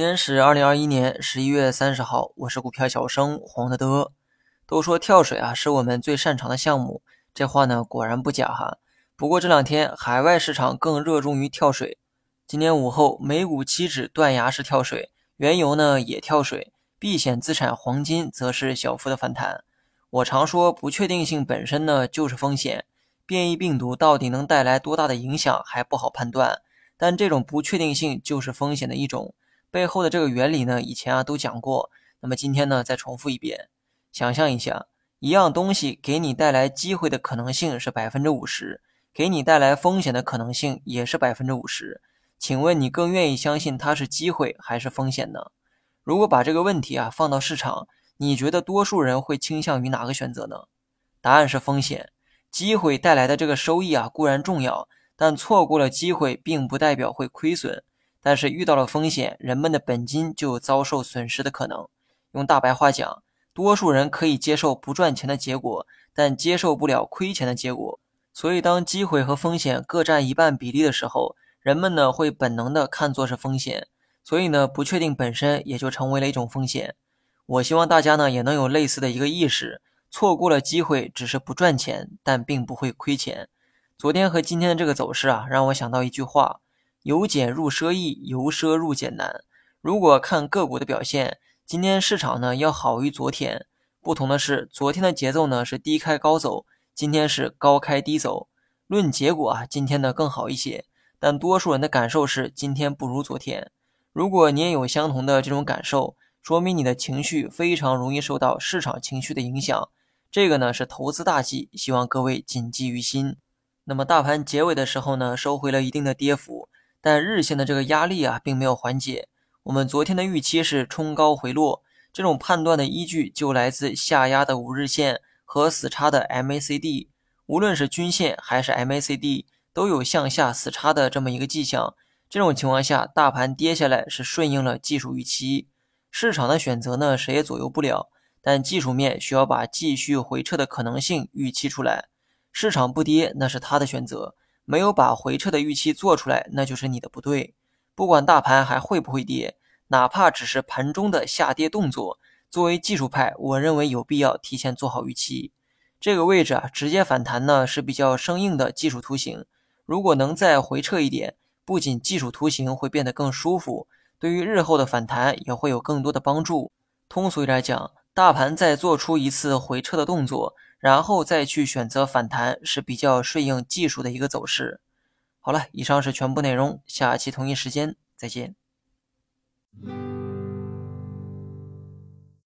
天是二零二一年十一月三十号，我是股票小生黄德德。都说跳水啊是我们最擅长的项目，这话呢果然不假哈。不过这两天海外市场更热衷于跳水。今天午后美股期指断崖式跳水，原油呢也跳水，避险资产黄金则是小幅的反弹。我常说不确定性本身呢就是风险，变异病毒到底能带来多大的影响还不好判断，但这种不确定性就是风险的一种。背后的这个原理呢，以前啊都讲过。那么今天呢，再重复一遍。想象一下，一样东西给你带来机会的可能性是百分之五十，给你带来风险的可能性也是百分之五十。请问你更愿意相信它是机会还是风险呢？如果把这个问题啊放到市场，你觉得多数人会倾向于哪个选择呢？答案是风险。机会带来的这个收益啊固然重要，但错过了机会并不代表会亏损。但是遇到了风险，人们的本金就有遭受损失的可能。用大白话讲，多数人可以接受不赚钱的结果，但接受不了亏钱的结果。所以，当机会和风险各占一半比例的时候，人们呢会本能的看作是风险。所以呢，不确定本身也就成为了一种风险。我希望大家呢也能有类似的一个意识：错过了机会只是不赚钱，但并不会亏钱。昨天和今天的这个走势啊，让我想到一句话。由俭入奢易，由奢入俭难。如果看个股的表现，今天市场呢要好于昨天。不同的是，昨天的节奏呢是低开高走，今天是高开低走。论结果啊，今天的更好一些。但多数人的感受是今天不如昨天。如果你也有相同的这种感受，说明你的情绪非常容易受到市场情绪的影响。这个呢是投资大忌，希望各位谨记于心。那么大盘结尾的时候呢，收回了一定的跌幅。但日线的这个压力啊，并没有缓解。我们昨天的预期是冲高回落，这种判断的依据就来自下压的五日线和死叉的 MACD。无论是均线还是 MACD，都有向下死叉的这么一个迹象。这种情况下，大盘跌下来是顺应了技术预期。市场的选择呢，谁也左右不了。但技术面需要把继续回撤的可能性预期出来。市场不跌，那是他的选择。没有把回撤的预期做出来，那就是你的不对。不管大盘还会不会跌，哪怕只是盘中的下跌动作，作为技术派，我认为有必要提前做好预期。这个位置啊，直接反弹呢是比较生硬的技术图形。如果能再回撤一点，不仅技术图形会变得更舒服，对于日后的反弹也会有更多的帮助。通俗一点讲，大盘再做出一次回撤的动作。然后再去选择反弹是比较顺应技术的一个走势。好了，以上是全部内容，下期同一时间再见。